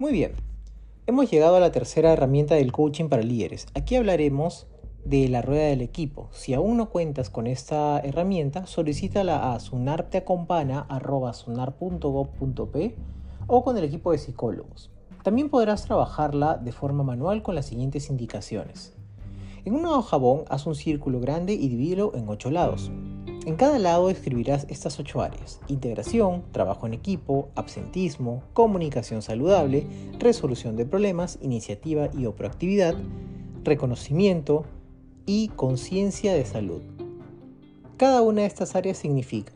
Muy bien, hemos llegado a la tercera herramienta del coaching para líderes. Aquí hablaremos de la rueda del equipo. Si aún no cuentas con esta herramienta, solicítala a sunarteacompana.sunar.gov.p o con el equipo de psicólogos. También podrás trabajarla de forma manual con las siguientes indicaciones. En una hoja jabón haz un círculo grande y divídelo en ocho lados. En cada lado escribirás estas ocho áreas. Integración, trabajo en equipo, absentismo, comunicación saludable, resolución de problemas, iniciativa y o proactividad, reconocimiento y conciencia de salud. Cada una de estas áreas significa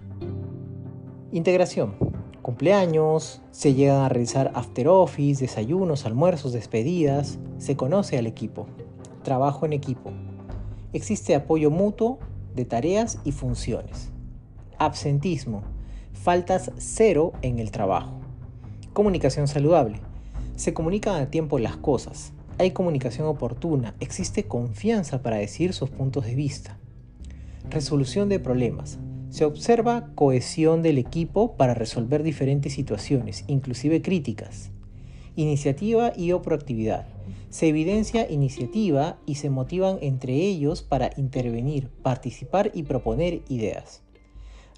integración, cumpleaños, se llegan a realizar after office, desayunos, almuerzos, despedidas, se conoce al equipo, trabajo en equipo, existe apoyo mutuo de tareas y funciones. Absentismo. Faltas cero en el trabajo. Comunicación saludable. Se comunican a tiempo las cosas. Hay comunicación oportuna. Existe confianza para decir sus puntos de vista. Resolución de problemas. Se observa cohesión del equipo para resolver diferentes situaciones, inclusive críticas. Iniciativa y o proactividad se evidencia iniciativa y se motivan entre ellos para intervenir, participar y proponer ideas.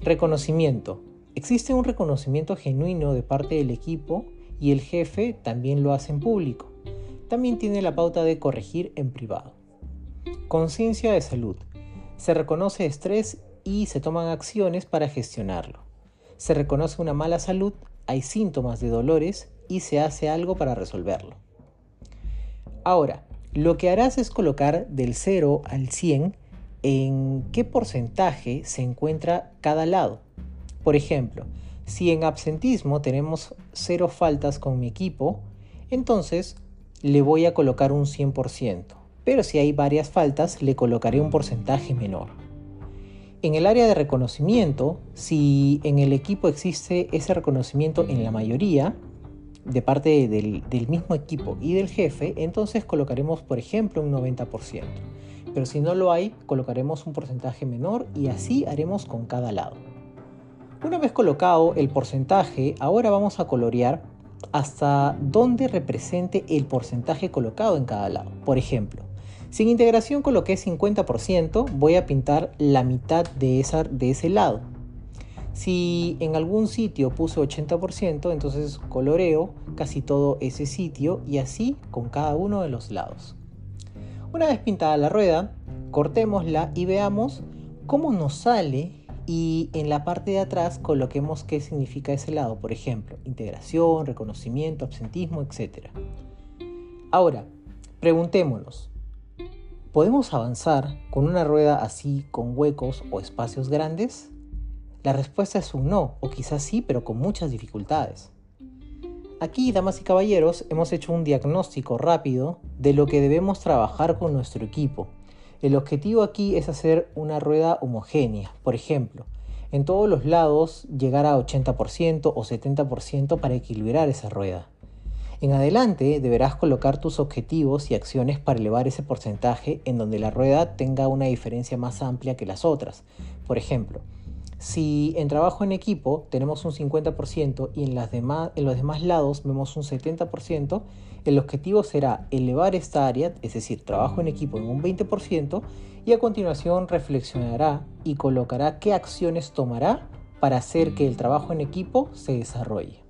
Reconocimiento. Existe un reconocimiento genuino de parte del equipo y el jefe también lo hace en público. También tiene la pauta de corregir en privado. Conciencia de salud. Se reconoce estrés y se toman acciones para gestionarlo. Se reconoce una mala salud, hay síntomas de dolores y se hace algo para resolverlo. Ahora, lo que harás es colocar del 0 al 100 en qué porcentaje se encuentra cada lado. Por ejemplo, si en absentismo tenemos 0 faltas con mi equipo, entonces le voy a colocar un 100%. Pero si hay varias faltas, le colocaré un porcentaje menor. En el área de reconocimiento, si en el equipo existe ese reconocimiento en la mayoría, de parte del, mismo equipo y del jefe, entonces colocaremos, por ejemplo, un 90%. Pero si no lo hay, colocaremos un porcentaje menor y así haremos con cada lado. Una vez colocado el porcentaje, ahora vamos a colorear hasta donde represente el porcentaje colocado en cada lado. Por ejemplo, si integración coloqué 50%, voy a pintar la mitad de, de ese lado. Si en algún sitio puse 80%, entonces coloreo casi todo ese sitio y así con cada uno de los lados. Una vez pintada la rueda, cortémosla y veamos cómo nos sale y en la parte de atrás coloquemos qué significa ese lado, por ejemplo, integración, reconocimiento, absentismo, etc. Ahora, preguntémonos, ¿podemos avanzar con una rueda así con huecos o espacios grandes? La respuesta es un no, o quizás sí, pero con muchas dificultades. Aquí, damas y caballeros, hemos hecho un diagnóstico rápido de lo que debemos trabajar con nuestro equipo. El objetivo aquí es hacer una rueda homogénea, por ejemplo, en todos los lados llegar a 80% o 70% para equilibrar esa rueda. En adelante deberás colocar tus objetivos y acciones para elevar ese porcentaje en donde la rueda tenga una diferencia más amplia que las otras. Por ejemplo, si en trabajo en equipo tenemos un 50% y en, las demás, los demás lados vemos un 70%, el objetivo será elevar esta área, es decir, trabajo en equipo en un 20%, y a continuación reflexionará y colocará qué acciones tomará para hacer que el trabajo en equipo se desarrolle.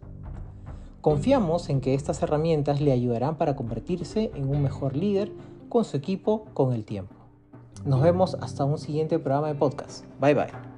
Confiamos en que estas herramientas le ayudarán para convertirse en un mejor líder con su equipo con el tiempo. Nos vemos hasta un siguiente programa de podcast. Bye bye.